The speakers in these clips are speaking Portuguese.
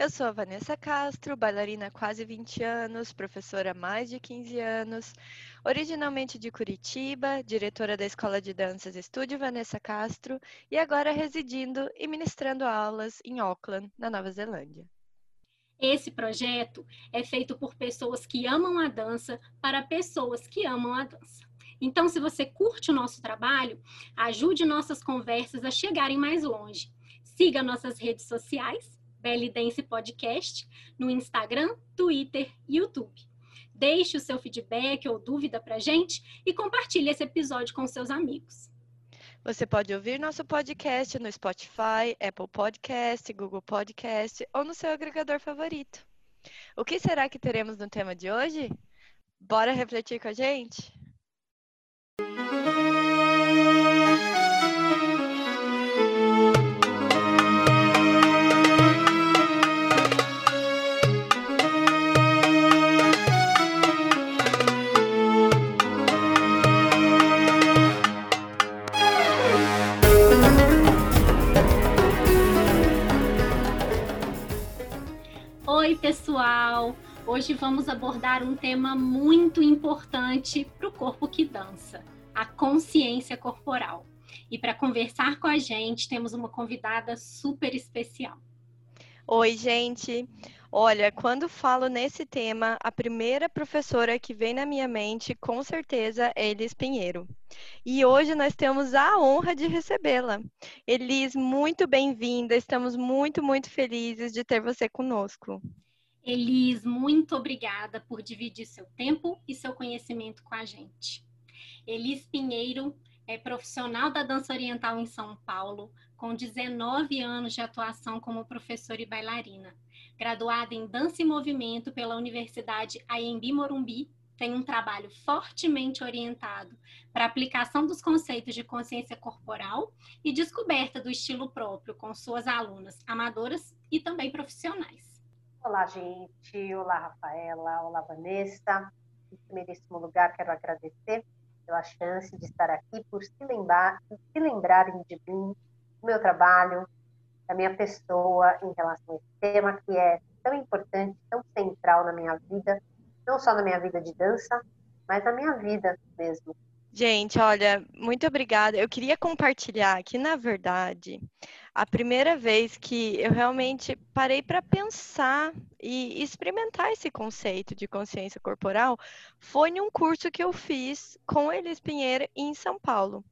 Eu sou a Vanessa Castro, bailarina há quase 20 anos, professora há mais de 15 anos, originalmente de Curitiba, diretora da Escola de Danças Estúdio Vanessa Castro e agora residindo e ministrando aulas em Auckland, na Nova Zelândia. Esse projeto é feito por pessoas que amam a dança para pessoas que amam a dança. Então, se você curte o nosso trabalho, ajude nossas conversas a chegarem mais longe. Siga nossas redes sociais Dance Podcast no Instagram, Twitter e YouTube. Deixe o seu feedback ou dúvida para gente e compartilhe esse episódio com seus amigos. Você pode ouvir nosso podcast no Spotify, Apple Podcast, Google Podcast ou no seu agregador favorito. O que será que teremos no tema de hoje? Bora refletir com a gente? Hoje vamos abordar um tema muito importante para o corpo que dança: a consciência corporal. E para conversar com a gente, temos uma convidada super especial. Oi, gente! Olha, quando falo nesse tema, a primeira professora que vem na minha mente, com certeza, é Elis Pinheiro. E hoje nós temos a honra de recebê-la. Elis, muito bem-vinda, estamos muito, muito felizes de ter você conosco. Elis, muito obrigada por dividir seu tempo e seu conhecimento com a gente. Elis Pinheiro é profissional da dança oriental em São Paulo, com 19 anos de atuação como professora e bailarina. Graduada em dança e movimento pela Universidade AMB Morumbi, tem um trabalho fortemente orientado para aplicação dos conceitos de consciência corporal e descoberta do estilo próprio com suas alunas amadoras e também profissionais. Olá, gente. Olá, Rafaela. Olá, Vanessa. Em primeiríssimo lugar, quero agradecer pela chance de estar aqui, por se, lembrar, se lembrarem de mim, do meu trabalho, da minha pessoa em relação a esse tema que é tão importante, tão central na minha vida, não só na minha vida de dança, mas na minha vida mesmo. Gente, olha, muito obrigada. Eu queria compartilhar que, na verdade, a primeira vez que eu realmente parei para pensar e experimentar esse conceito de consciência corporal foi em um curso que eu fiz com Elis Pinheiro em São Paulo.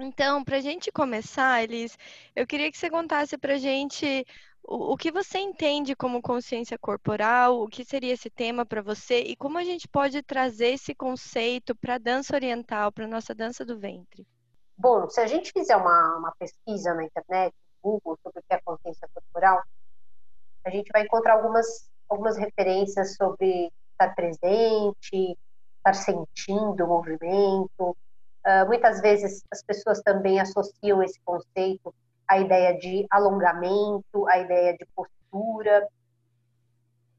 Então, para a gente começar, Elis, eu queria que você contasse para a gente o, o que você entende como consciência corporal, o que seria esse tema para você e como a gente pode trazer esse conceito para a dança oriental, para a nossa dança do ventre. Bom, se a gente fizer uma, uma pesquisa na internet, Google, sobre o que é consciência corporal, a gente vai encontrar algumas, algumas referências sobre estar presente, estar sentindo o movimento. Uh, muitas vezes as pessoas também associam esse conceito à ideia de alongamento, à ideia de postura.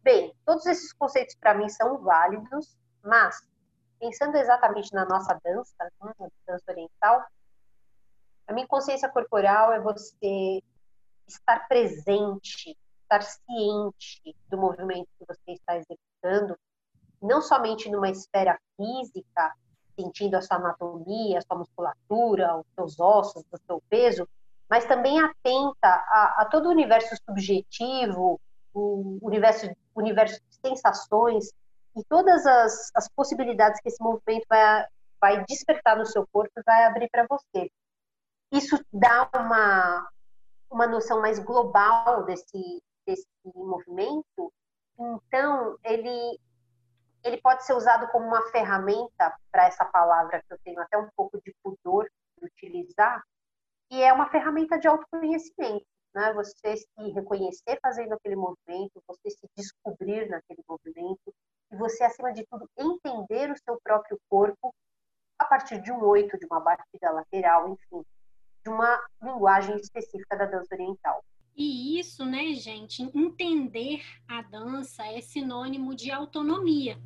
Bem, todos esses conceitos para mim são válidos, mas pensando exatamente na nossa dança, né, na dança oriental, a minha consciência corporal é você estar presente, estar ciente do movimento que você está executando, não somente numa esfera física, sentindo a sua anatomia, a sua musculatura, os seus ossos, o seu peso, mas também atenta a, a todo o universo subjetivo, o universo, universo de sensações e todas as, as possibilidades que esse movimento vai, vai despertar no seu corpo e vai abrir para você isso dá uma, uma noção mais global desse, desse movimento. Então, ele, ele pode ser usado como uma ferramenta para essa palavra que eu tenho até um pouco de pudor de utilizar, e é uma ferramenta de autoconhecimento. Né? Você se reconhecer fazendo aquele movimento, você se descobrir naquele movimento, e você, acima de tudo, entender o seu próprio corpo partir de um oito, de uma batida lateral, enfim, de uma linguagem específica da dança oriental. E isso, né, gente, entender a dança é sinônimo de autonomia.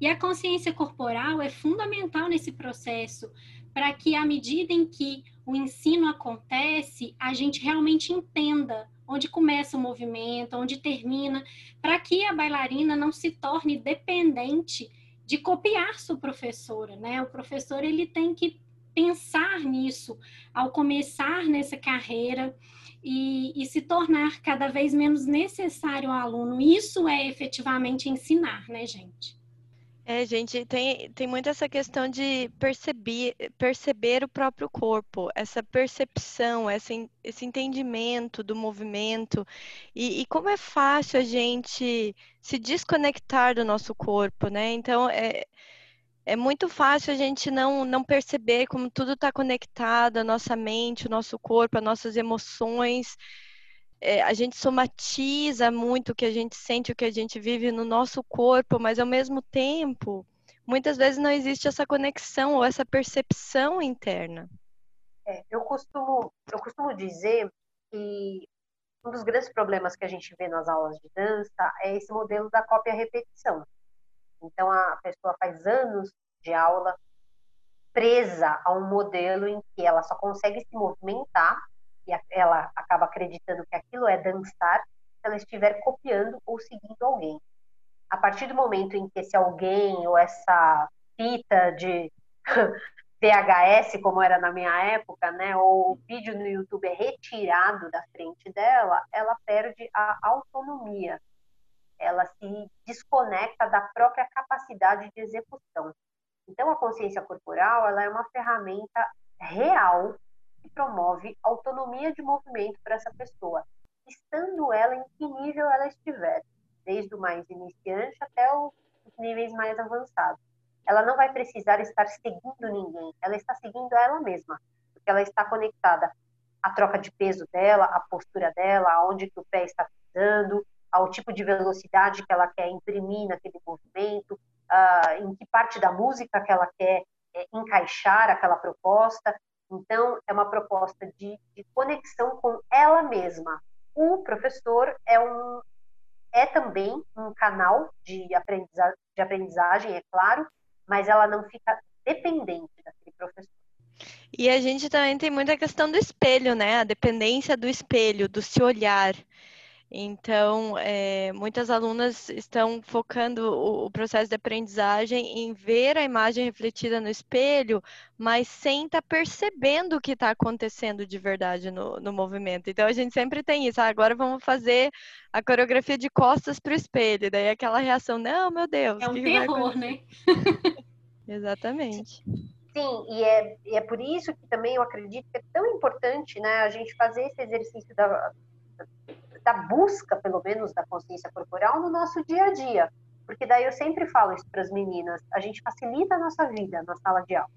E a consciência corporal é fundamental nesse processo, para que à medida em que o ensino acontece, a gente realmente entenda onde começa o movimento, onde termina, para que a bailarina não se torne dependente de copiar sua professora, né? O professor ele tem que pensar nisso ao começar nessa carreira e, e, se tornar cada vez menos necessário ao aluno. Isso é efetivamente ensinar, né, gente? É, gente, tem, tem muito essa questão de perceber, perceber o próprio corpo, essa percepção, essa, esse entendimento do movimento, e, e como é fácil a gente se desconectar do nosso corpo, né? Então, é, é muito fácil a gente não, não perceber como tudo está conectado, a nossa mente, o nosso corpo, as nossas emoções. É, a gente somatiza muito o que a gente sente, o que a gente vive no nosso corpo, mas ao mesmo tempo, muitas vezes não existe essa conexão ou essa percepção interna. É, eu, costumo, eu costumo dizer que um dos grandes problemas que a gente vê nas aulas de dança é esse modelo da cópia-repetição. Então, a pessoa faz anos de aula presa a um modelo em que ela só consegue se movimentar e ela acaba acreditando que aquilo é dançar se ela estiver copiando ou seguindo alguém. A partir do momento em que esse alguém ou essa fita de VHS, como era na minha época, né, ou o vídeo no YouTube é retirado da frente dela, ela perde a autonomia ela se desconecta da própria capacidade de execução. Então, a consciência corporal ela é uma ferramenta real que promove autonomia de movimento para essa pessoa, estando ela em que nível ela estiver, desde o mais iniciante até os níveis mais avançados. Ela não vai precisar estar seguindo ninguém, ela está seguindo ela mesma, porque ela está conectada à troca de peso dela, à postura dela, aonde que o pé está pisando, ao tipo de velocidade que ela quer imprimir naquele movimento, uh, em que parte da música que ela quer é, encaixar aquela proposta. Então, é uma proposta de, de, conexão com ela mesma. O professor é, um, é também um canal de, aprendiza, de aprendizagem, é claro, mas ela não fica dependente daquele professor. E a gente também tem muita questão do espelho, né? A dependência do espelho, do se olhar. Então, é, muitas alunas estão focando o, o, processo de aprendizagem em ver a imagem refletida no espelho, mas sem estar tá percebendo o que está acontecendo de verdade no, no, movimento. Então, a gente sempre tem isso. Ah, agora vamos fazer a coreografia de costas para o espelho. Daí aquela reação, não, meu Deus. É um terror, né? Exatamente. Sim, e é, e é por isso que também eu acredito que é tão importante né, a gente fazer esse exercício da da busca, pelo menos, da consciência corporal no nosso dia a dia. Porque daí eu sempre falo isso para as meninas, a gente facilita a nossa vida na sala de aula.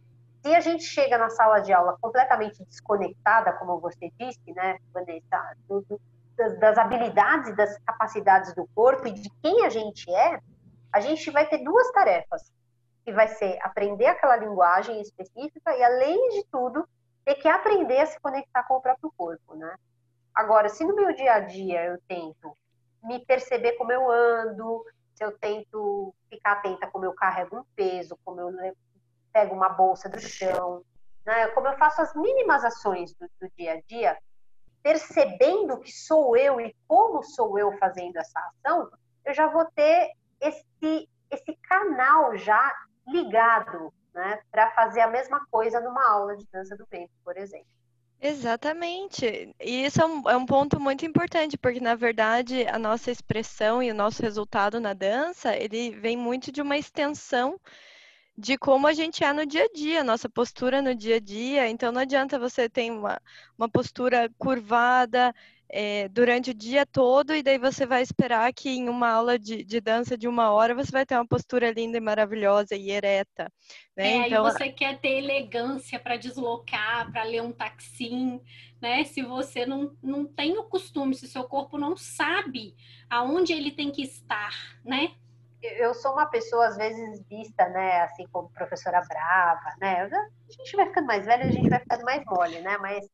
Se a gente chega na sala de aula completamente desconectada, como você disse, né, Vanessa, do, do, das, das habilidades e das capacidades do corpo e de quem a gente é, a gente vai ter duas tarefas, que vai ser aprender aquela linguagem específica e, além de tudo, ter que aprender a se conectar com o próprio corpo, né? Agora, se no meu dia a dia eu tento me perceber como eu ando, se eu tento ficar atenta como eu carrego um peso, como eu pego uma bolsa do chão, né? como eu faço as mínimas ações do, do dia a dia, percebendo que sou eu e como sou eu fazendo essa ação, eu já vou ter esse, esse canal já ligado né, para fazer a mesma coisa numa aula de dança do ventre, por exemplo. Exatamente. E isso é um, é um ponto muito importante, porque na verdade a nossa expressão e o nosso resultado na dança, ele vem muito de uma extensão de como a gente é no dia a dia, nossa postura no dia a dia. Então não adianta você ter uma, uma postura curvada, é, durante o dia todo, e daí você vai esperar que em uma aula de, de dança de uma hora você vai ter uma postura linda e maravilhosa e ereta. Né? É, então, aí você quer ter elegância para deslocar, para ler um taxim, né? Se você não, não tem o costume, se seu corpo não sabe aonde ele tem que estar, né? eu sou uma pessoa, às vezes, vista, né, assim, como professora brava, né? A gente vai ficando mais velha, a gente vai ficando mais mole, né? Mas,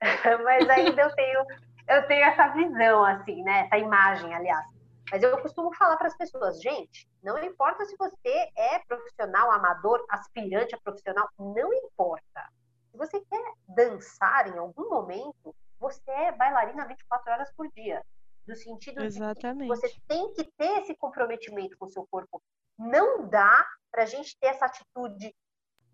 mas ainda eu tenho, eu tenho essa visão, assim, né? Essa imagem, aliás. Mas eu costumo falar para as pessoas, gente, não importa se você é profissional, amador, aspirante a profissional, não importa. Se você quer dançar em algum momento, você é bailarina 24 horas por dia. No sentido Exatamente. de que você tem que ter esse comprometimento com o seu corpo. Não dá para a gente ter essa atitude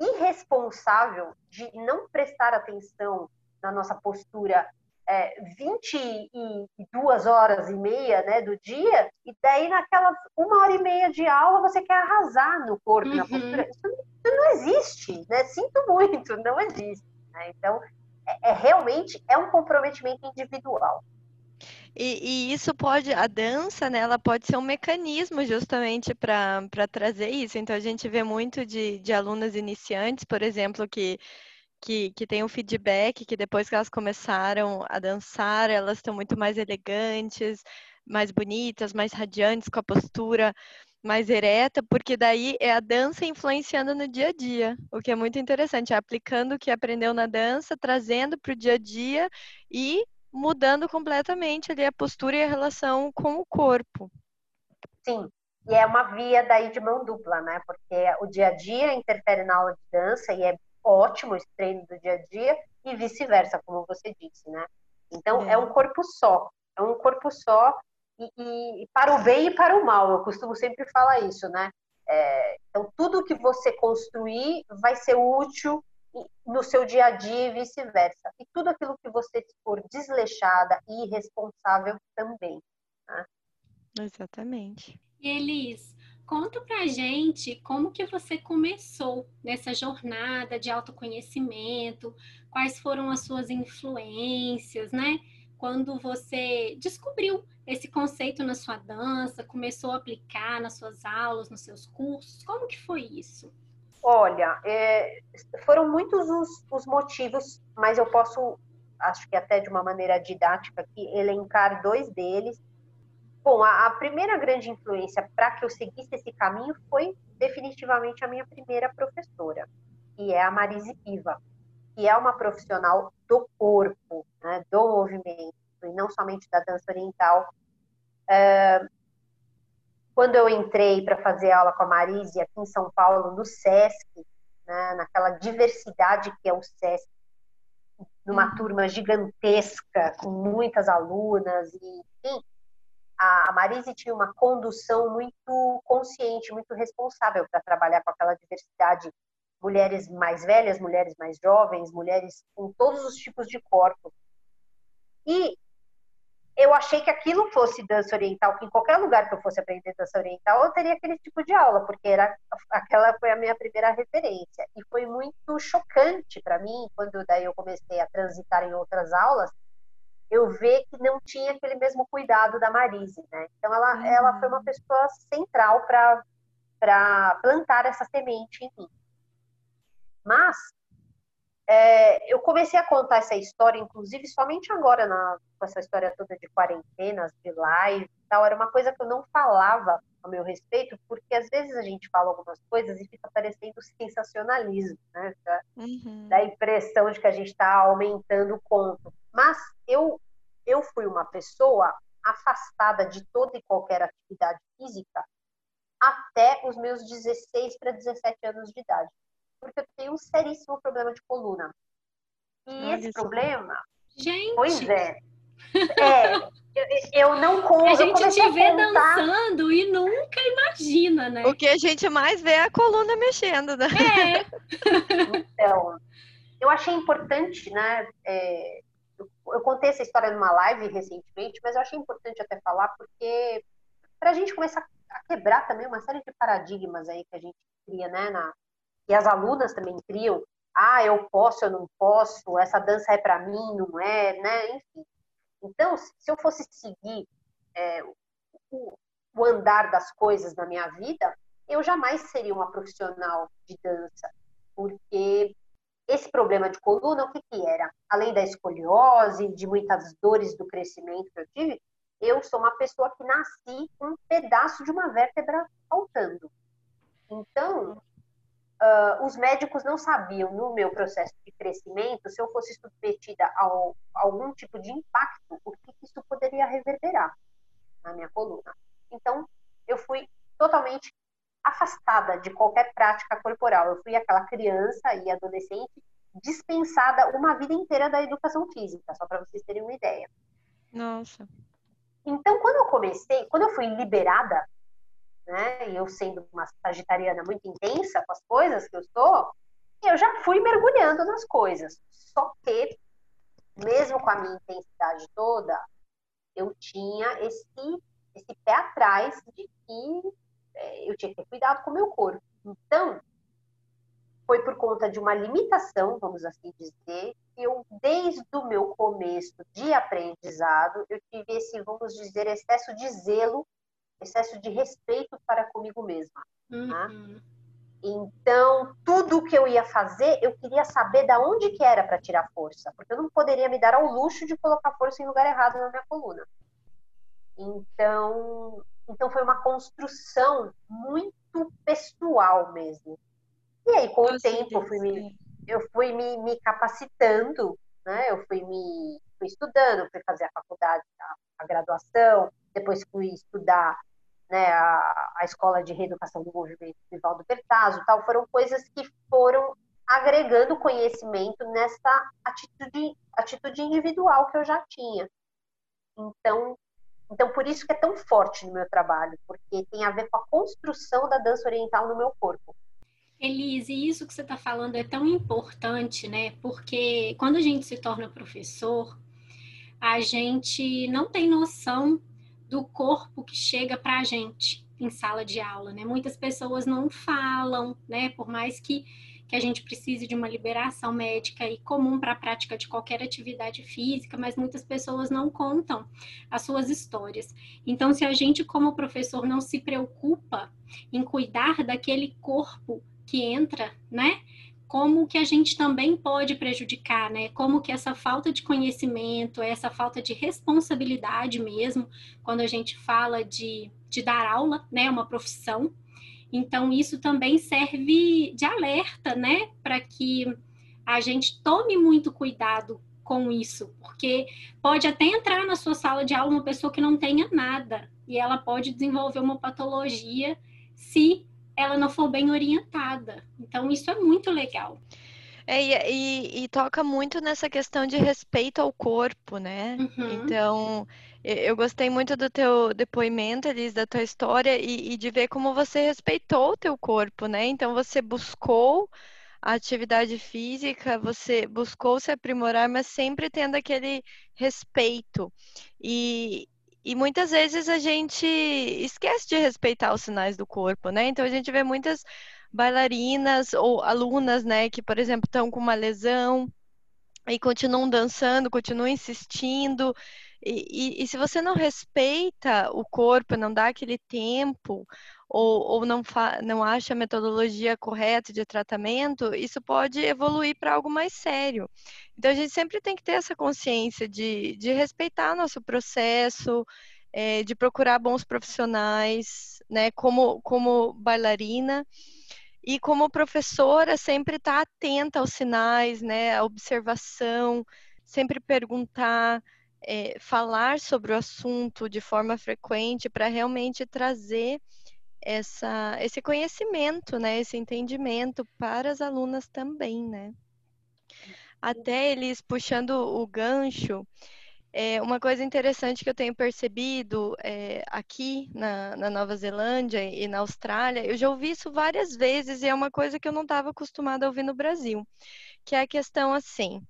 irresponsável de não prestar atenção na nossa postura é, 22 horas e meia né, do dia, e daí naquelas uma hora e meia de aula você quer arrasar no corpo, uhum. na postura. Isso, isso, não existe, né? Sinto muito, não existe. Né? Então, é, é realmente é um comprometimento individual. E, e, isso pode, a dança, né, ela pode ser um mecanismo justamente para trazer isso. Então, a gente vê muito de, de alunas iniciantes, por exemplo, que, que, que tem um feedback que depois que elas começaram a dançar, elas estão muito mais elegantes, mais bonitas, mais radiantes, com a postura mais ereta, porque daí é a dança influenciando no dia a dia, o que é muito interessante, é aplicando o que aprendeu na dança, trazendo para o dia a dia e mudando completamente ali a postura e a relação com o corpo. Sim, e é uma via daí de mão dupla, né? Porque o dia a dia interfere na aula de dança e é ótimo esse treino do dia a dia e vice-versa, como você disse, né? Então é. é. um corpo só, é um corpo só e, e, para o bem e para o mal. Eu costumo sempre falar isso, né? É, então tudo que você construir vai ser útil no seu dia a dia e vice-versa. E tudo aquilo que você for desleixada e irresponsável também. Né? Exatamente. E Elis, conta pra gente como que você começou nessa jornada de autoconhecimento, quais foram as suas influências, né? Quando você descobriu esse conceito na sua dança, começou a aplicar nas suas aulas, nos seus cursos, como que foi isso? Olha, é, foram muitos os, os, motivos, mas eu posso, acho que até de uma maneira didática, aqui, elencar dois deles. Bom, a, a primeira grande influência para que eu seguisse esse caminho foi definitivamente a minha primeira professora, que é a Marise Piva, que é uma profissional do corpo, né, do movimento, e não somente da dança oriental. É, quando eu entrei para fazer aula com a Marise aqui em São Paulo, no SESC, né, naquela diversidade que é o SESC, numa uhum. turma gigantesca, com muitas alunas, e enfim, a Marise tinha uma condução muito consciente, muito responsável para trabalhar com aquela diversidade, mulheres mais velhas, mulheres mais jovens, mulheres com todos os tipos de corpo. E eu achei que aquilo fosse dança oriental, que em qualquer lugar que eu fosse aprender dança oriental, eu teria aquele tipo de aula, porque era aquela foi a minha primeira referência. E foi muito chocante para mim, quando daí eu comecei a transitar em outras aulas, eu ver que não tinha aquele mesmo cuidado da Marise, né? Então ela, uhum. ela foi uma pessoa central para plantar essa semente em mim. Mas é, eu comecei a contar essa história, inclusive, somente agora, na, com essa história toda de quarentenas, de live e tal. Era uma coisa que eu não falava a meu respeito, porque às vezes a gente fala algumas coisas e fica parecendo sensacionalismo, né? Da, uhum. da impressão de que a gente está aumentando o conto. Mas eu, eu fui uma pessoa afastada de toda e qualquer atividade física até os meus 16 para 17 anos de idade porque eu tenho um seríssimo problema de coluna. E Olha esse isso. problema. Gente! Pois é. É, eu, eu não conto. A gente te vê dançando e nunca imagina, né? O que a gente mais vê é a coluna mexendo, né? É. Então, eu achei importante, né? É, eu, contei essa história numa live recentemente, mas eu achei importante até falar, porque para a gente começar a quebrar também uma série de paradigmas aí que a gente cria, né, na, e as alunas também criam, ah, eu posso, eu não posso, essa dança é para mim, não é, né? Enfim. Então, se eu fosse seguir é, o, o andar das coisas na minha vida, eu jamais seria uma profissional de dança, porque esse problema de coluna, o que, que era? Além da escoliose, de muitas dores do crescimento que eu tive, eu sou uma pessoa que nasci com um pedaço de uma vértebra voltando. Então, uh, os médicos não sabiam, no meu processo de crescimento, se eu fosse submetida a algum tipo de impacto, o que isso poderia reverberar na minha coluna. Então, eu fui totalmente afastada de qualquer prática corporal. Eu fui aquela criança e adolescente dispensada uma vida inteira da educação física, só para vocês terem uma ideia. Nossa. Então, quando eu comecei, quando eu fui liberada, né, e eu sendo uma sagitariana muito intensa com as coisas que eu sou, eu já fui mergulhando nas coisas. Só que, mesmo com a minha intensidade toda, eu tinha esse, esse pé atrás de que eu tinha que ter cuidado com o meu corpo. Então, foi por conta de uma limitação, vamos assim dizer, que eu, desde o meu começo de aprendizado, eu tive esse, vamos dizer, excesso de zelo, excesso de respeito para comigo mesma. Tá? Uhum. Né? Então, tudo que eu ia fazer, eu queria saber da onde que era para tirar força, porque eu não poderia me dar ao luxo de colocar força em lugar errado na minha coluna. Então, então foi uma construção muito pessoal mesmo. E aí, com o tempo, eu fui, me, eu fui me, me capacitando, né? Eu fui me fui estudando, fui fazer a faculdade, a, a graduação, depois fui estudar né, a, a Escola de Reeducação do Movimento Vivaldo Bertazzo, tal, foram coisas que foram agregando conhecimento nessa atitude, atitude individual que eu já tinha. Então, então, por isso que é tão forte no meu trabalho, porque tem a ver com a construção da dança oriental no meu corpo. Elise, isso que você está falando é tão importante, né? Porque quando a gente se torna professor, a gente não tem noção do corpo que chega para a gente em sala de aula, né? Muitas pessoas não falam, né? Por mais que, que a gente precise de uma liberação médica e comum para a prática de qualquer atividade física, mas muitas pessoas não contam as suas histórias. Então, se a gente, como professor, não se preocupa em cuidar daquele corpo que entra, né? Como que a gente também pode prejudicar, né? Como que essa falta de conhecimento, essa falta de responsabilidade mesmo, quando a gente fala de, de dar aula, né? Uma profissão. Então, isso também serve de alerta, né? Para que a gente tome muito cuidado com isso, porque pode até entrar na sua sala de aula uma pessoa que não tenha nada e ela pode desenvolver uma patologia se ela não for bem orientada. Então, isso é muito legal. É, e, e, e, toca muito nessa questão de respeito ao corpo, né? Uhum. Então, eu gostei muito do teu depoimento, Elis, da tua história e, e, de ver como você respeitou o teu corpo, né? Então, você buscou a atividade física, você buscou se aprimorar, mas sempre tendo aquele respeito. E, e muitas vezes a gente esquece de respeitar os sinais do corpo, né? Então a gente vê muitas bailarinas ou alunas, né, que, por exemplo, estão com uma lesão e continuam dançando, continuam insistindo. E, e, e, se você não respeita o corpo, não dá aquele tempo, ou, ou não, não acha a metodologia correta de tratamento, isso pode evoluir para algo mais sério. Então, a gente sempre tem que ter essa consciência de, de respeitar nosso processo, é, de procurar bons profissionais, né, como, como bailarina. E como professora, sempre estar tá atenta aos sinais, né, a observação, sempre perguntar, é, falar sobre o assunto de forma frequente para realmente trazer essa, esse conhecimento, né, esse entendimento para as alunas também, né. Até eles puxando o gancho, é, uma coisa interessante que eu tenho percebido é, aqui na, na, Nova Zelândia e na Austrália, eu já ouvi isso várias vezes e é uma coisa que eu não estava acostumada a ouvir no Brasil, que é a questão assim: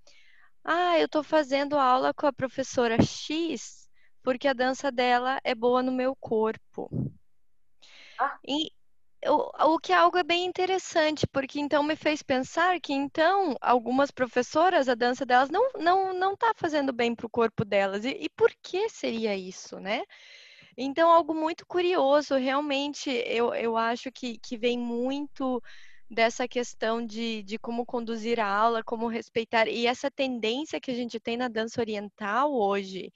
ah, eu estou fazendo aula com a professora X porque a dança dela é boa no meu corpo. Ah. E, o, o que é algo é bem interessante, porque então me fez pensar que então algumas professoras, a dança delas não não não está fazendo bem para o corpo delas. E, e por que seria isso, né? Então, algo muito curioso, realmente, eu, eu acho que, que vem muito dessa questão de, de como conduzir a aula, como respeitar, e essa tendência que a gente tem na dança oriental hoje,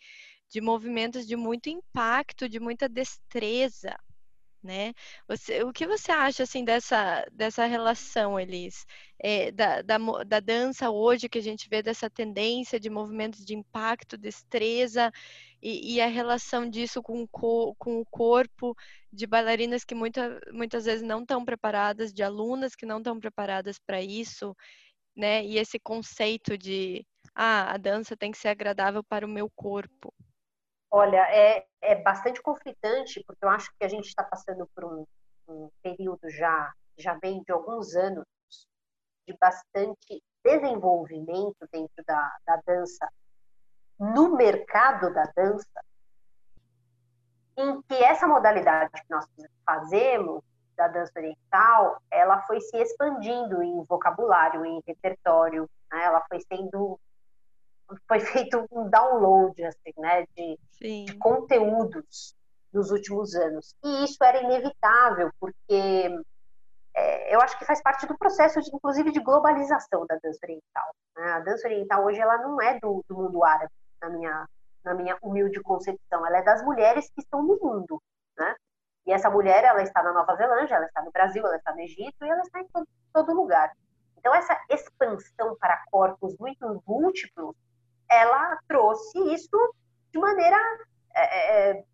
de movimentos de muito impacto, de muita destreza, né? Você, o que você acha assim dessa, dessa relação, Elis, é, da, da, da, dança hoje que a gente vê dessa tendência de movimentos de impacto, destreza e, e a relação disso com com o corpo de bailarinas que muita, muitas vezes não estão preparadas, de alunas que não estão preparadas para isso, né? E esse conceito de ah, a dança tem que ser agradável para o meu corpo. Olha, é, é bastante conflitante, porque eu acho que a gente está passando por um, um período já, já vem de alguns anos de bastante desenvolvimento dentro da, da dança, no mercado da dança, em que essa modalidade que nós fazemos, da dança oriental, ela foi se expandindo em vocabulário, em repertório, né? ela foi sendo foi feito um download assim, né, de, de, conteúdos nos últimos anos. E isso era inevitável, porque é, eu acho que faz parte do processo, de, inclusive, de globalização da dança oriental. Né? A dança oriental hoje ela não é do, do mundo árabe, na minha, na minha humilde concepção, ela é das mulheres que estão no mundo. Né? E essa mulher, ela está na Nova Zelândia, ela está no Brasil, ela está no Egito e ela está em todo, todo lugar. Então, essa expansão para corpos muito múltiplos ela trouxe isso de maneira. É, é,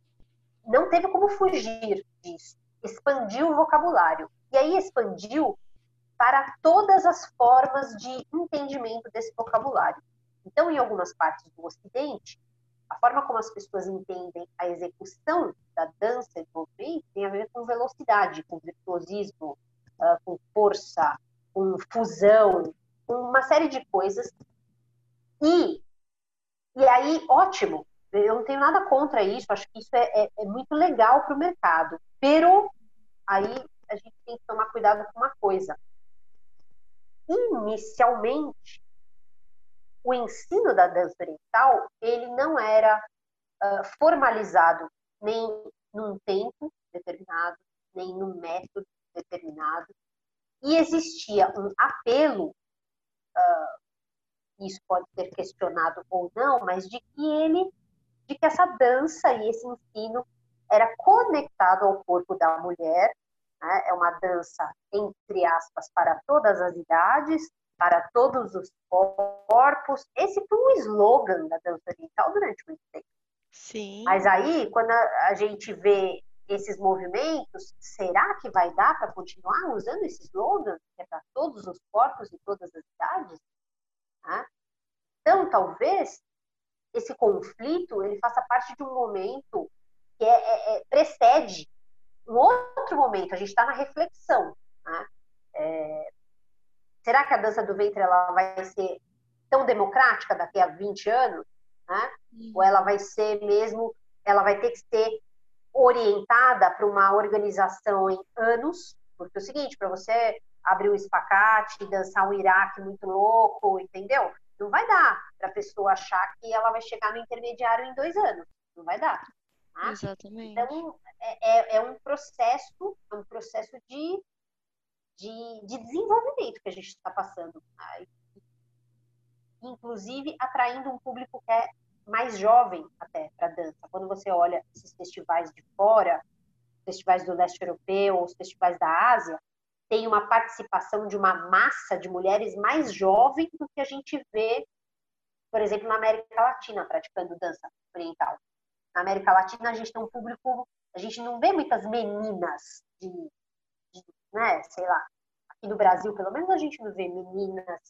não teve como fugir disso. Expandiu o vocabulário. E aí expandiu para todas as formas de entendimento desse vocabulário. Então, em algumas partes do Ocidente, a forma como as pessoas entendem a execução da dança e do movimento tem a ver com velocidade, com virtuosismo, uh, com força, com fusão, com uma série de coisas. E e aí, ótimo, eu não tenho nada contra isso, acho que isso é, é, é muito legal para o mercado. Pero, aí a gente tem que tomar cuidado com uma coisa. Inicialmente, o ensino da dança oriental, ele não era uh, formalizado nem num tempo determinado, nem num método determinado. E existia um apelo uh, isso pode ser questionado ou não, mas de que ele, de que essa dança e esse ensino era conectado ao corpo da mulher, né? é uma dança, entre aspas, para todas as idades, para todos os corpos. Esse foi um slogan da dança oriental durante muito tempo. Sim. Mas aí, quando a, gente vê esses movimentos, será que vai dar para continuar usando esse slogan, que é para todos os corpos e todas as idades? Né? Então, talvez esse conflito ele faça parte de um momento que é, é, é precede um outro momento. A gente está na reflexão. Né? É, será que a dança do ventre ela vai ser tão democrática daqui a 20 anos? Né? Uhum. Ou ela vai ser mesmo, ela vai ter que ser orientada para uma organização em anos? Porque é o seguinte, para você abrir um espacate, dançar um Iraque muito louco, entendeu? Não vai dar para a pessoa achar que ela vai chegar no intermediário em dois anos. Não vai dar. Tá? Exatamente. Então, é, é, é, um processo, é um processo de, de, de desenvolvimento que a gente está passando. Tá? Inclusive, atraindo um público que é mais jovem até para dança. Quando você olha esses festivais de fora, festivais do leste europeu, os festivais da Ásia, tem uma participação de uma massa de mulheres mais jovem do que a gente vê, por exemplo, na América Latina, praticando dança oriental. Na América Latina, a gente tem um público, a gente não vê muitas meninas de, de né, sei lá, aqui no Brasil, pelo menos, a gente não vê meninas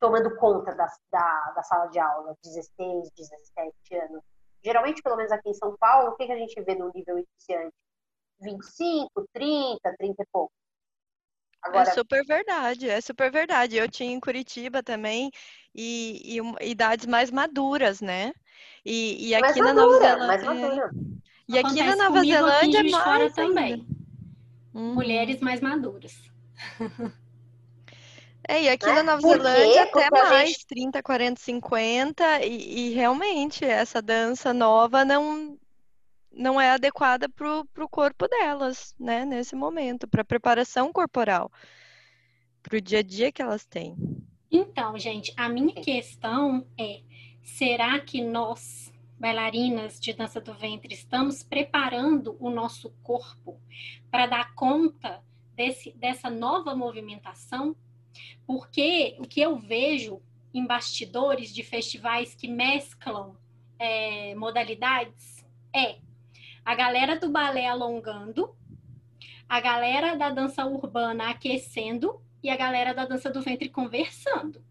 tomando conta da, da, da sala de aula, 16, 17 anos. Geralmente, pelo menos aqui em São Paulo, o que, que a gente vê no nível iniciante? 25, 30, 30 e pouco. É Agora... É super verdade, é super verdade. Eu tinha em Curitiba também e, e idades mais maduras, né? E, e aqui na Nova Zelândia. E aqui na Nova Zelândia aqui mais também. Uhum. Mulheres mais maduras. É, e aqui né? na Nova Por Zelândia quê? até mais, gente... 30, 40, 50, e, e realmente essa dança nova não, não é adequada para o corpo delas, né, nesse momento, para a preparação corporal, para o dia a dia que elas têm. Então, gente, a minha questão é: será que nós, bailarinas de dança do ventre, estamos preparando o nosso corpo para dar conta desse, dessa nova movimentação? Porque o que eu vejo em bastidores de festivais que mesclam é, modalidades é a galera do balé alongando, a galera da dança urbana aquecendo e a galera da dança do ventre conversando.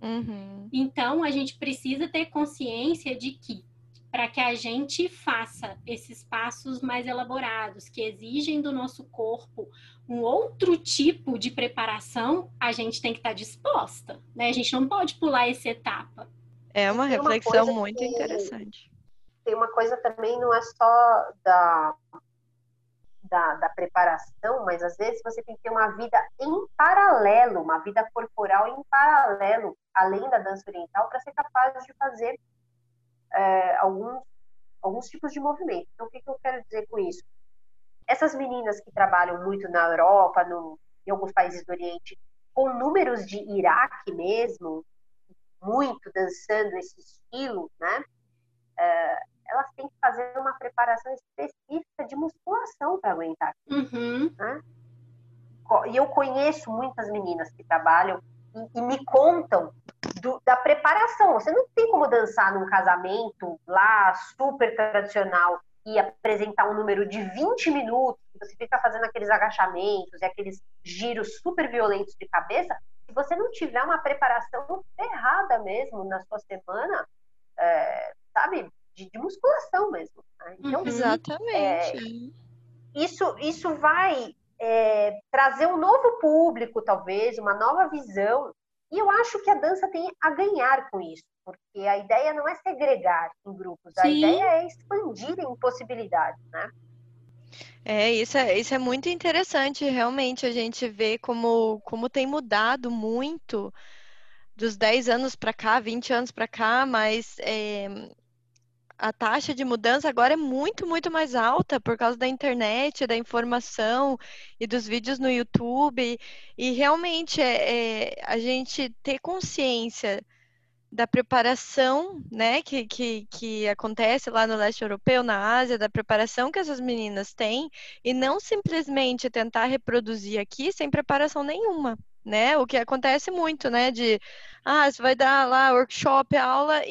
Uhum. Então, a gente precisa ter consciência de que, para que a gente faça esses passos mais elaborados, que exigem do nosso corpo um outro tipo de preparação, a gente tem que estar tá disposta, né? A gente não pode pular essa etapa. É uma reflexão uma muito que, interessante. Tem uma coisa também, não é só da, da, da, preparação, mas às vezes você tem que ter uma vida em paralelo, uma vida corporal em paralelo, além da dança oriental, para ser capaz de fazer é, alguns, alguns tipos de movimento. Então, o que, que eu quero dizer com isso? essas meninas que trabalham muito na Europa, no, em alguns países do Oriente, com números de Iraque mesmo, muito dançando esse estilo, né? Uh, elas têm que fazer uma preparação específica de musculação para aguentar. Uhum. Né? E eu conheço muitas meninas que trabalham e, e me contam do, da preparação. Você não tem como dançar num casamento lá super tradicional e apresentar um número de 20 minutos, você fica fazendo aqueles agachamentos e aqueles giros super violentos de cabeça, se você não tiver uma preparação errada mesmo na sua semana, é, sabe, de, de, musculação mesmo. Né? Então, uhum. Exatamente. É, isso, isso vai é, trazer um novo público, talvez, uma nova visão. E eu acho que a dança tem a ganhar com isso porque a ideia não é segregar em grupos, Sim. a ideia é expandir em possibilidades, né? É, isso é, isso é muito interessante, realmente, a gente vê como, como tem mudado muito dos 10 anos para cá, 20 anos para cá, mas é, a taxa de mudança agora é muito, muito mais alta por causa da internet, da informação e dos vídeos no YouTube. E realmente é, é a gente ter consciência da preparação, né, que, que, que acontece lá no leste europeu, na Ásia, da preparação que essas meninas têm, e não simplesmente tentar reproduzir aqui sem preparação nenhuma, né? O que acontece muito, né? De, ah, você vai dar lá workshop, aula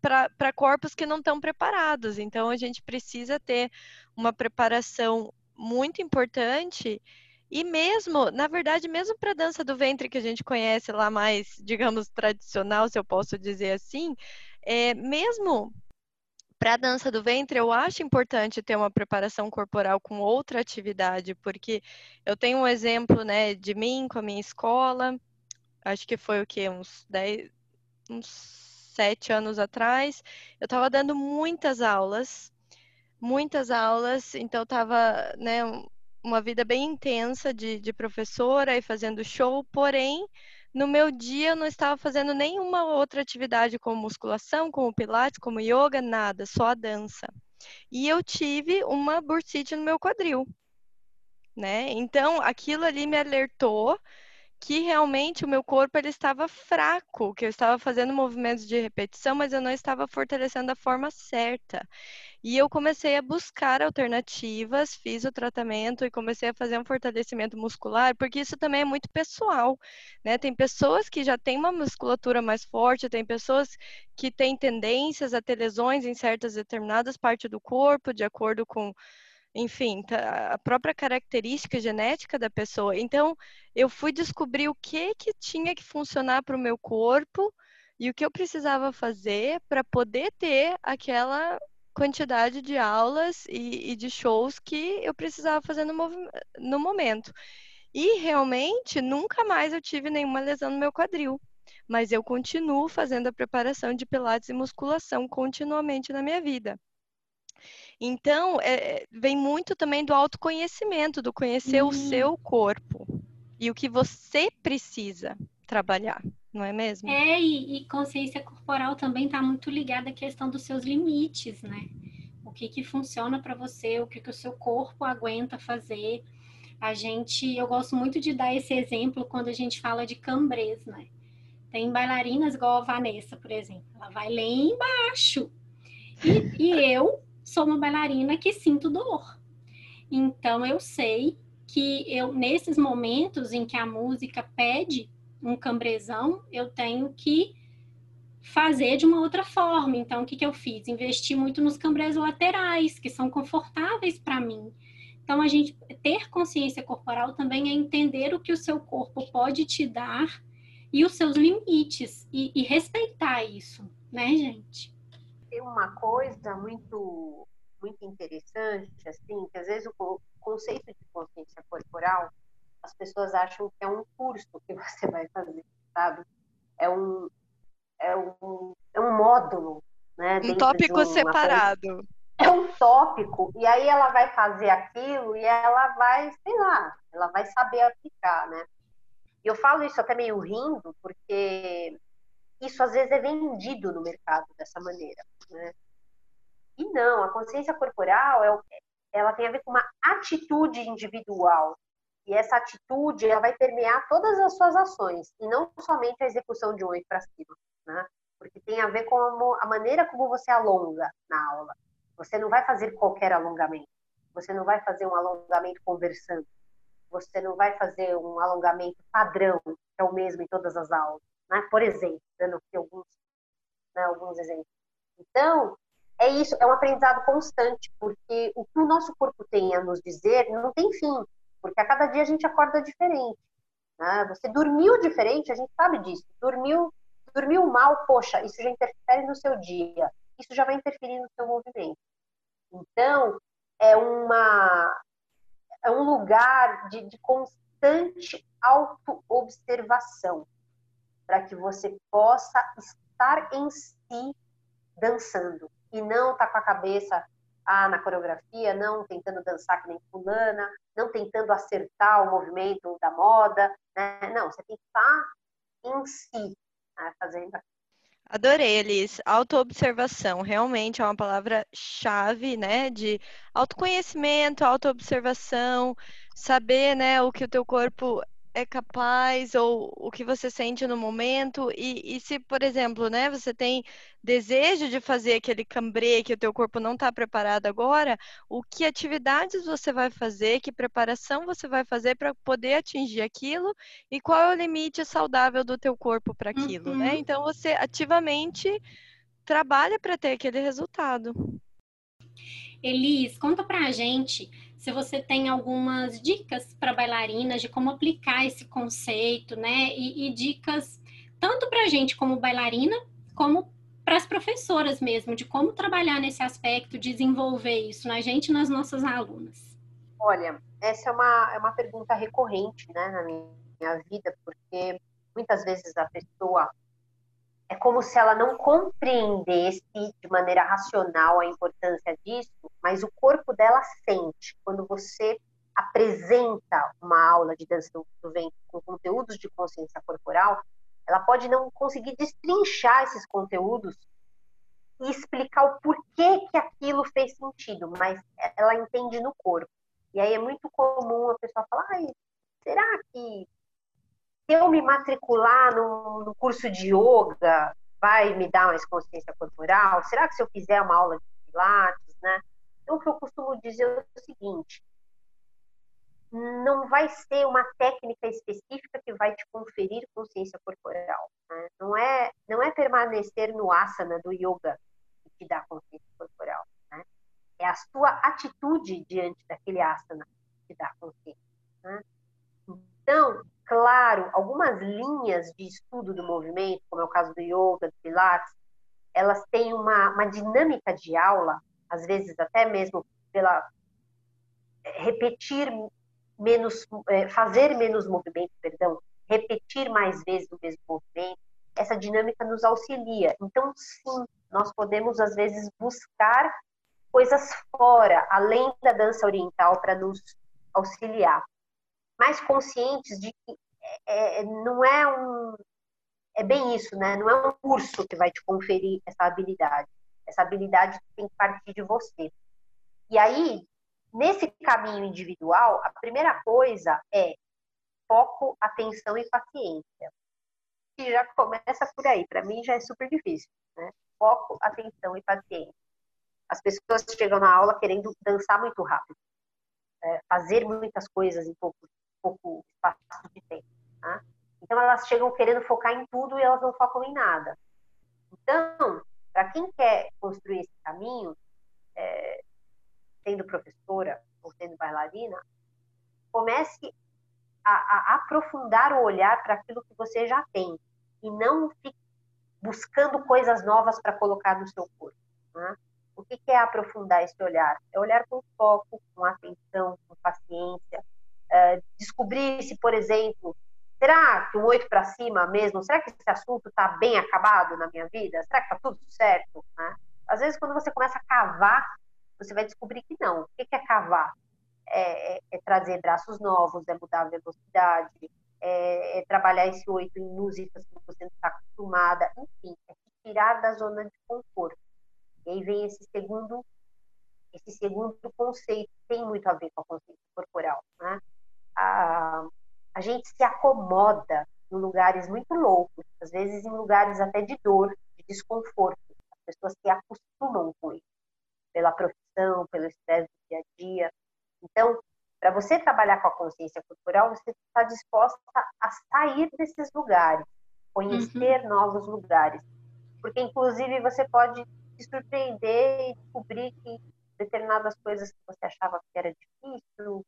para corpos que não estão preparados. Então, a gente precisa ter uma preparação muito importante e mesmo, na verdade, mesmo para a dança do ventre que a gente conhece lá mais, digamos, tradicional, se eu posso dizer assim, é, mesmo para a dança do ventre, eu acho importante ter uma preparação corporal com outra atividade, porque eu tenho um exemplo, né, de mim com a minha escola, acho que foi o quê? Uns 10, uns sete anos atrás, eu estava dando muitas aulas, muitas aulas, então estava, né, uma vida bem intensa de, de professora e fazendo show, porém, no meu dia eu não estava fazendo nenhuma outra atividade como musculação, como pilates, como yoga, nada, só a dança. E eu tive uma bursite no meu quadril, né? Então, aquilo ali me alertou que realmente o meu corpo ele estava fraco, que eu estava fazendo movimentos de repetição, mas eu não estava fortalecendo a forma certa. E eu comecei a buscar alternativas, fiz o tratamento e comecei a fazer um fortalecimento muscular, porque isso também é muito pessoal, né? Tem pessoas que já têm uma musculatura mais forte, tem pessoas que têm tendências a ter lesões em certas determinadas partes do corpo, de acordo com enfim, tá, a própria característica genética da pessoa. Então, eu fui descobrir o que que tinha que funcionar para o meu corpo e o que eu precisava fazer para poder ter aquela quantidade de aulas e, e de shows que eu precisava fazer no, no momento. E realmente nunca mais eu tive nenhuma lesão no meu quadril. Mas eu continuo fazendo a preparação de pilates e musculação continuamente na minha vida. Então, é, vem muito também do autoconhecimento, do conhecer hum. o seu corpo e o que você precisa trabalhar não é mesmo? É, e, e consciência corporal também está muito ligada à questão dos seus limites, né? O que que funciona para você, o que que o seu corpo aguenta fazer. A gente, eu gosto muito de dar esse exemplo quando a gente fala de cambrês, né? Tem bailarinas igual a Vanessa, por exemplo. Ela vai lá embaixo. E, e eu sou uma bailarina que sinto dor. Então eu sei que eu nesses momentos em que a música pede um cambrezão, eu tenho que fazer de uma outra forma. Então, o que, que eu fiz? Investi muito nos cambrés laterais, que são confortáveis para mim. Então, a gente ter consciência corporal também é entender o que o seu corpo pode te dar e os seus limites e, e respeitar isso, né, gente? Tem uma coisa muito muito interessante, assim, que às vezes o conceito de consciência corporal, as pessoas acham que é um curso que você vai fazer, sabe? É um, é um, é um módulo, né? Um tópico separado. É um tópico, e aí ela vai fazer aquilo e ela vai, sei lá, ela vai saber aplicar, né? E eu falo isso até meio rindo, porque isso às vezes é vendido no mercado dessa maneira, né? E não, a consciência corporal é, ela tem a ver com uma atitude individual. E essa atitude ela vai permear todas as suas ações, e não somente a execução de um oi para cima, né? Porque tem a ver com a maneira como você alonga na aula. Você não vai fazer qualquer alongamento. Você não vai fazer um alongamento conversando. Você não vai fazer um alongamento padrão, que é o mesmo em todas as aulas. Né? Por exemplo, dando aqui alguns, né, alguns exemplos. Então, é isso, é um aprendizado constante, porque o que o nosso corpo tem a nos dizer não tem fim, porque a cada dia a gente acorda diferente. Né? Você dormiu diferente, a gente sabe disso. Dormiu, dormiu mal, poxa, isso já interfere no seu dia, isso já vai interferir no seu movimento. Então, é uma é um lugar de, de constante auto-observação, para que você possa estar em si dançando e não tá com a cabeça ah, na coreografia, não tentando dançar que nem fulana, não tentando acertar o movimento da moda, né? Não, você tem que estar em si, né? fazendo Adorei, Elis. Autoobservação realmente é uma palavra-chave, né? De autoconhecimento, autoobservação, saber, né, o que o teu corpo é capaz ou o que você sente no momento e, e, se, por exemplo, né, você tem desejo de fazer aquele cambrê que o teu corpo não está preparado agora, o que atividades você vai fazer, que preparação você vai fazer para poder atingir aquilo e qual é o limite saudável do teu corpo para aquilo, né? uhum. né? Então você ativamente trabalha para ter aquele resultado. Elis, conta para a gente se você tem algumas dicas para bailarinas de como aplicar esse conceito, né? E, e dicas tanto para a gente como bailarina, como para as professoras mesmo, de como trabalhar nesse aspecto, desenvolver isso na gente e nas nossas alunas. Olha, essa é uma, é uma pergunta recorrente né, na minha vida, porque muitas vezes a pessoa é como se ela não compreendesse de maneira racional a importância disso, mas o corpo dela sente. Quando você apresenta uma aula de dança do ventre com conteúdos de consciência corporal, ela pode não conseguir destrinchar esses conteúdos e explicar o porquê que aquilo fez sentido, mas ela entende no corpo. E aí é muito comum a pessoa falar, será que eu me matricular no, curso de yoga, vai me dar mais consciência corporal? Será que se eu fizer uma aula de pilates, né? Então, o que eu costumo dizer é o seguinte: não vai ser uma técnica específica que vai te conferir consciência corporal. Né? Não é não é permanecer no asana do yoga que te dá consciência corporal. Né? É a sua atitude diante daquele asana que te dá consciência. Né? Então, claro, algumas linhas de estudo do movimento, como é o caso do yoga, do pilates, elas têm uma, uma dinâmica de aula, às vezes até mesmo pela é, repetir menos, é, fazer menos movimento, perdão, repetir mais vezes o mesmo movimento, essa dinâmica nos auxilia. Então, sim, nós podemos às vezes buscar coisas fora, além da dança oriental, para nos auxiliar mais conscientes de que é, é, não é um. É bem isso, né? Não é um curso que vai te conferir essa habilidade. Essa habilidade tem que partir de você. E aí, nesse caminho individual, a primeira coisa é foco, atenção e paciência. E já começa por aí. Para mim já é super difícil, né? Foco, atenção e paciência. as pessoas chegam na aula querendo dançar muito rápido, é, fazer muitas coisas em pouco, pouco espaço de tempo. Né? Então, elas chegam querendo focar em tudo e elas não focam em nada. Então, para quem quer construir esse caminho, é, sendo professora ou sendo bailarina, comece a, a aprofundar o olhar para aquilo que você já tem e não fique buscando coisas novas para colocar no seu corpo. Né? O que é aprofundar esse olhar? É olhar com foco, com atenção, com paciência, é, descobrir se, por exemplo, será que um oito para cima mesmo, será que esse assunto está bem acabado na minha vida? Será que está tudo certo? Né? Às vezes, quando você começa a cavar, você vai descobrir que não. O que é cavar? É, é, é trazer braços novos, é mudar a velocidade, é, é trabalhar esse oito em músicas que você não está acostumada, enfim, é tirar da zona de conforto. E aí vem esse segundo, esse segundo conceito, tem muito a ver com a consciência corporal. Né? A, a gente se acomoda em lugares muito loucos, às vezes em lugares até de dor, de desconforto. As pessoas se acostumam com isso, pela profissão, pelo estresse do dia a dia. Então, para você trabalhar com a consciência corporal, você está disposta a sair desses lugares, conhecer uhum. novos lugares. Porque, inclusive, você pode se surpreender e descobrir que determinadas coisas que você achava que era difícil,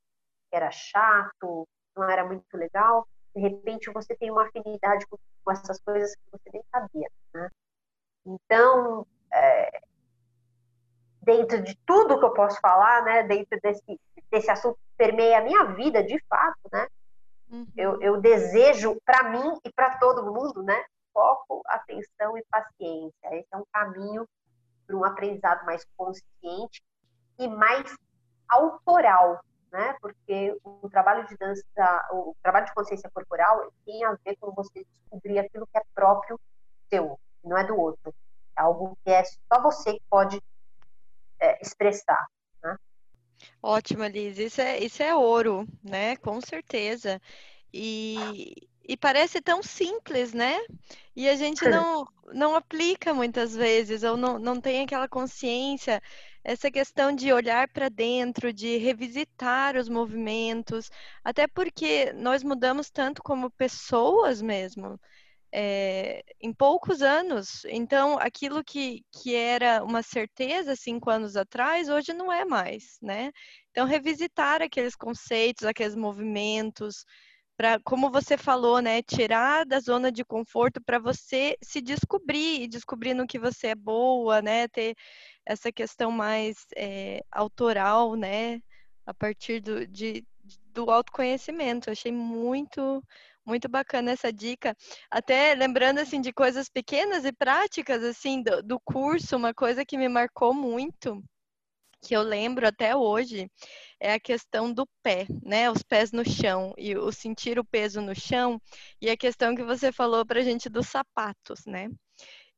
era chato, não era muito legal, de repente você tem uma afinidade com, essas coisas que você nem sabia. Né? Então, é, dentro de tudo que eu posso falar, né, dentro desse, desse assunto que permeia a minha vida, de fato, né, uhum. eu, eu desejo para mim e para todo mundo, né, foco, atenção e paciência. Esse é um caminho para um aprendizado mais consciente e mais autoral, né? Porque o trabalho de dança, o trabalho de consciência corporal tem a ver com você descobrir aquilo que é próprio seu, não é do outro. É algo que é só você que pode é, expressar. Né? Ótimo, Liz. Isso é, isso é ouro, né? Com certeza. E, e parece tão simples, né? E a gente não, não aplica muitas vezes, ou não, não tem aquela consciência, essa questão de olhar para dentro, de revisitar os movimentos, até porque nós mudamos tanto como pessoas mesmo. É, em poucos anos. Então, aquilo que, que era uma certeza cinco anos atrás, hoje não é mais, né? Então, revisitar aqueles conceitos, aqueles movimentos, para, como você falou, né, tirar da zona de conforto para você se descobrir e descobrir no que você é boa, né, ter essa questão mais é, autoral, né, a partir do, de, do autoconhecimento. Eu achei muito, muito bacana essa dica. Até lembrando assim de coisas pequenas e práticas assim do, do curso, uma coisa que me marcou muito que eu lembro até hoje é a questão do pé, né? Os pés no chão e o sentir o peso no chão e a questão que você falou para a gente dos sapatos, né?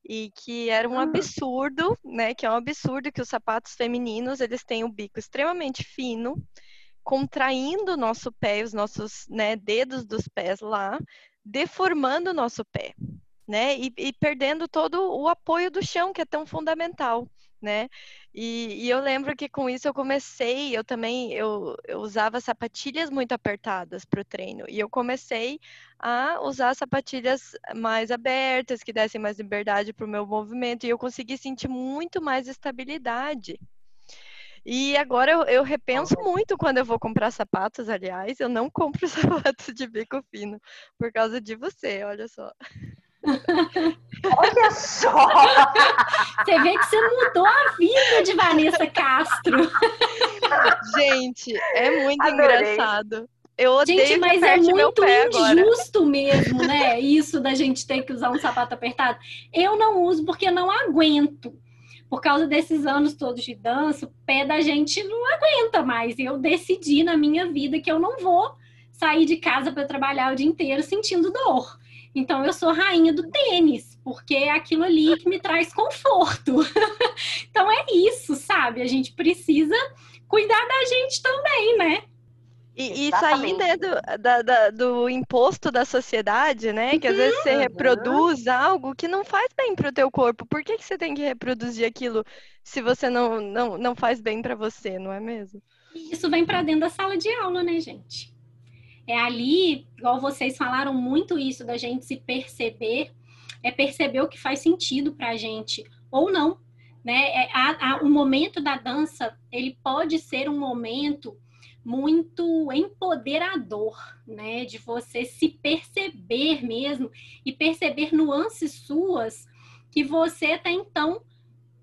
E que era um ah. absurdo, né? Que é um absurdo que os sapatos femininos eles têm o bico extremamente fino, contraindo o nosso pé, os nossos né, dedos dos pés lá, deformando o nosso pé, né? E, e perdendo todo o apoio do chão que é tão fundamental né? E, e, eu lembro que com isso eu comecei, eu também eu, eu usava sapatilhas muito apertadas para o treino e eu comecei a usar sapatilhas mais abertas que dessem mais liberdade para o meu movimento e eu consegui sentir muito mais estabilidade. E agora eu, eu repenso muito quando eu vou comprar sapatos, aliás, eu não compro sapatos de bico fino por causa de você, olha só. Olha só! Você vê que você mudou a vida de Vanessa Castro. Gente, é muito Adorei. engraçado. Eu odeio gente, mas é muito injusto agora. mesmo, né? Isso da gente ter que usar um sapato apertado. Eu não uso porque não aguento. Por causa desses anos todos de dança, o pé da gente não aguenta mais. Eu decidi na minha vida que eu não vou sair de casa para trabalhar o dia inteiro sentindo dor. Então eu sou rainha do tênis, porque é aquilo ali que me traz conforto. então é isso, sabe? A gente precisa cuidar da gente também, né? E, e sair né, do, da, da, do imposto da sociedade, né? Que às vezes você uhum. reproduz algo que não faz bem para o teu corpo. Por que, que você tem que reproduzir aquilo se você não, não, não faz bem para você, não é mesmo? Isso vem para dentro da sala de aula, né, gente? É ali, igual vocês falaram muito isso da gente se perceber, é perceber o que faz sentido para a gente ou não, né? É, a, a, o momento da dança ele pode ser um momento muito empoderador, né? De você se perceber mesmo e perceber nuances suas que você até então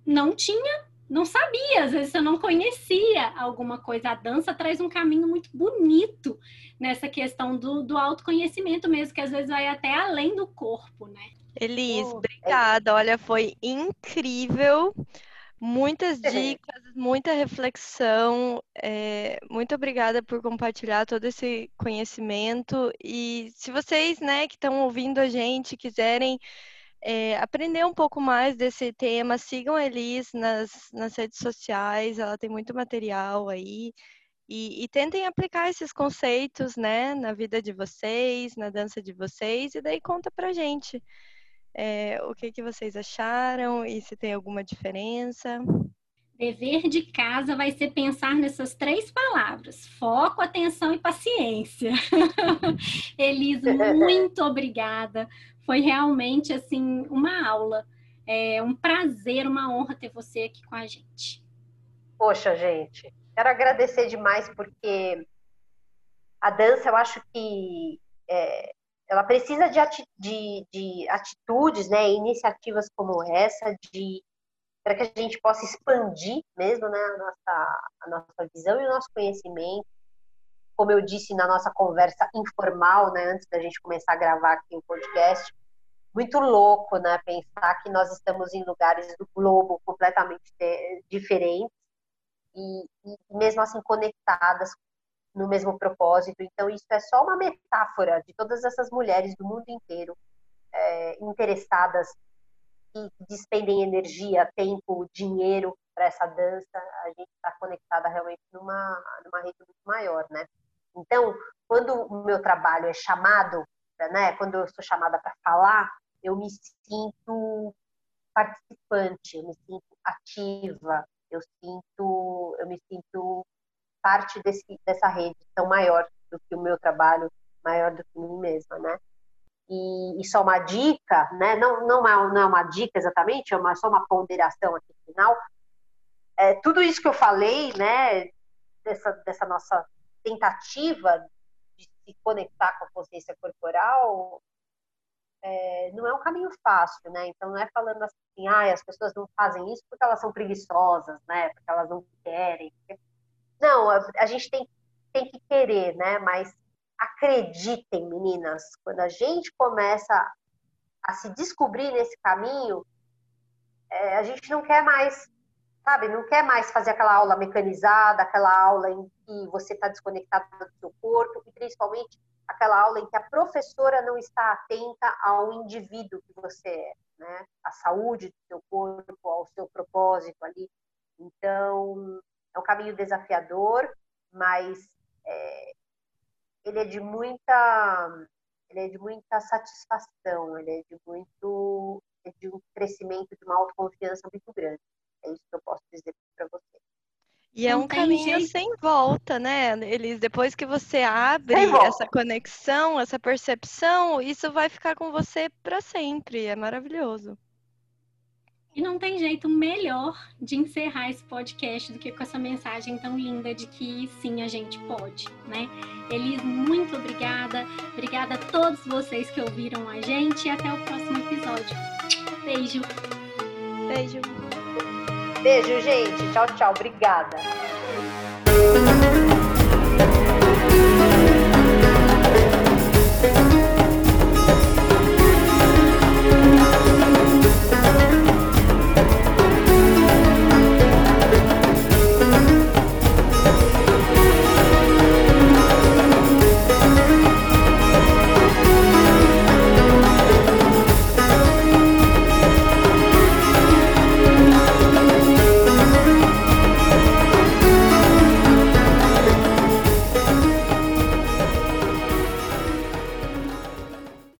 não tinha, não sabia, às vezes você não conhecia alguma coisa. A dança traz um caminho muito bonito nessa questão do, do autoconhecimento mesmo, que às vezes vai até além do corpo, né? Elis, oh, obrigada. Olha, foi incrível. Muitas dicas, muita reflexão. É, muito obrigada por compartilhar todo esse conhecimento. E se vocês, né, que estão ouvindo a gente, quiserem é, aprender um pouco mais desse tema, sigam a Elis nas, nas redes sociais, ela tem muito material aí. E, e, tentem aplicar esses conceitos, né, na vida de vocês, na dança de vocês, e daí conta pra gente é, o que, que vocês acharam e se tem alguma diferença. Dever de casa vai ser pensar nessas três palavras: foco, atenção e paciência. Elis, muito obrigada. Foi realmente assim uma aula. É um prazer, uma honra ter você aqui com a gente. Poxa, gente, quero agradecer demais porque a dança, eu acho que é, ela precisa de, ati de, de atitudes, né, iniciativas como essa, de para que a gente possa expandir mesmo né, a, nossa, a nossa visão e o nosso conhecimento. Como eu disse na nossa conversa informal, né, antes da gente começar a gravar aqui o podcast, muito louco, né, pensar que nós estamos em lugares do globo completamente diferentes e, e mesmo assim conectadas no mesmo propósito. Então, isso é só uma metáfora de todas essas mulheres do mundo inteiro é, interessadas e despendem energia, tempo, dinheiro para essa dança. A gente está conectada realmente numa, numa rede muito maior, né? Então, quando o meu trabalho é chamado, né, quando eu sou chamada para falar, eu me sinto participante, eu me sinto ativa, eu sinto, eu me sinto parte desse, dessa rede tão maior do que o meu trabalho, maior do que mim mesma, né? E, e só uma dica, né? Não, não, é, não é uma dica exatamente, é uma, só uma ponderação aqui final. É, tudo isso que eu falei, né? Dessa, dessa nossa tentativa de se conectar com a consciência corporal, é, não é um caminho fácil, né? Então não é falando assim, ah, as pessoas não fazem isso porque elas são preguiçosas, né? Porque elas não querem. Não, a, a gente tem, tem que querer, né? Mas acreditem, meninas, quando a gente começa a se descobrir nesse caminho, é, a gente não quer mais, sabe, não quer mais fazer aquela aula mecanizada, aquela aula em que você está desconectado do seu corpo, e principalmente aquela aula em que a professora não está atenta ao indivíduo que você é, né? A saúde do seu corpo, ao seu propósito ali. Então, é um caminho desafiador, mas é, ele é de muita ele é de muita satisfação, ele é de muito é de um crescimento, de uma autoconfiança muito grande. É isso que eu posso dizer para você. E é um caminho jeito. sem volta, né? Eles depois que você abre essa conexão, essa percepção, isso vai ficar com você para sempre. É maravilhoso. E não tem jeito melhor de encerrar esse podcast do que com essa mensagem tão linda de que sim, a gente pode, né? Elis, muito obrigada. Obrigada a todos vocês que ouviram a gente e até o próximo episódio. Beijo. Beijo. Beijo, gente. Tchau, tchau. Obrigada.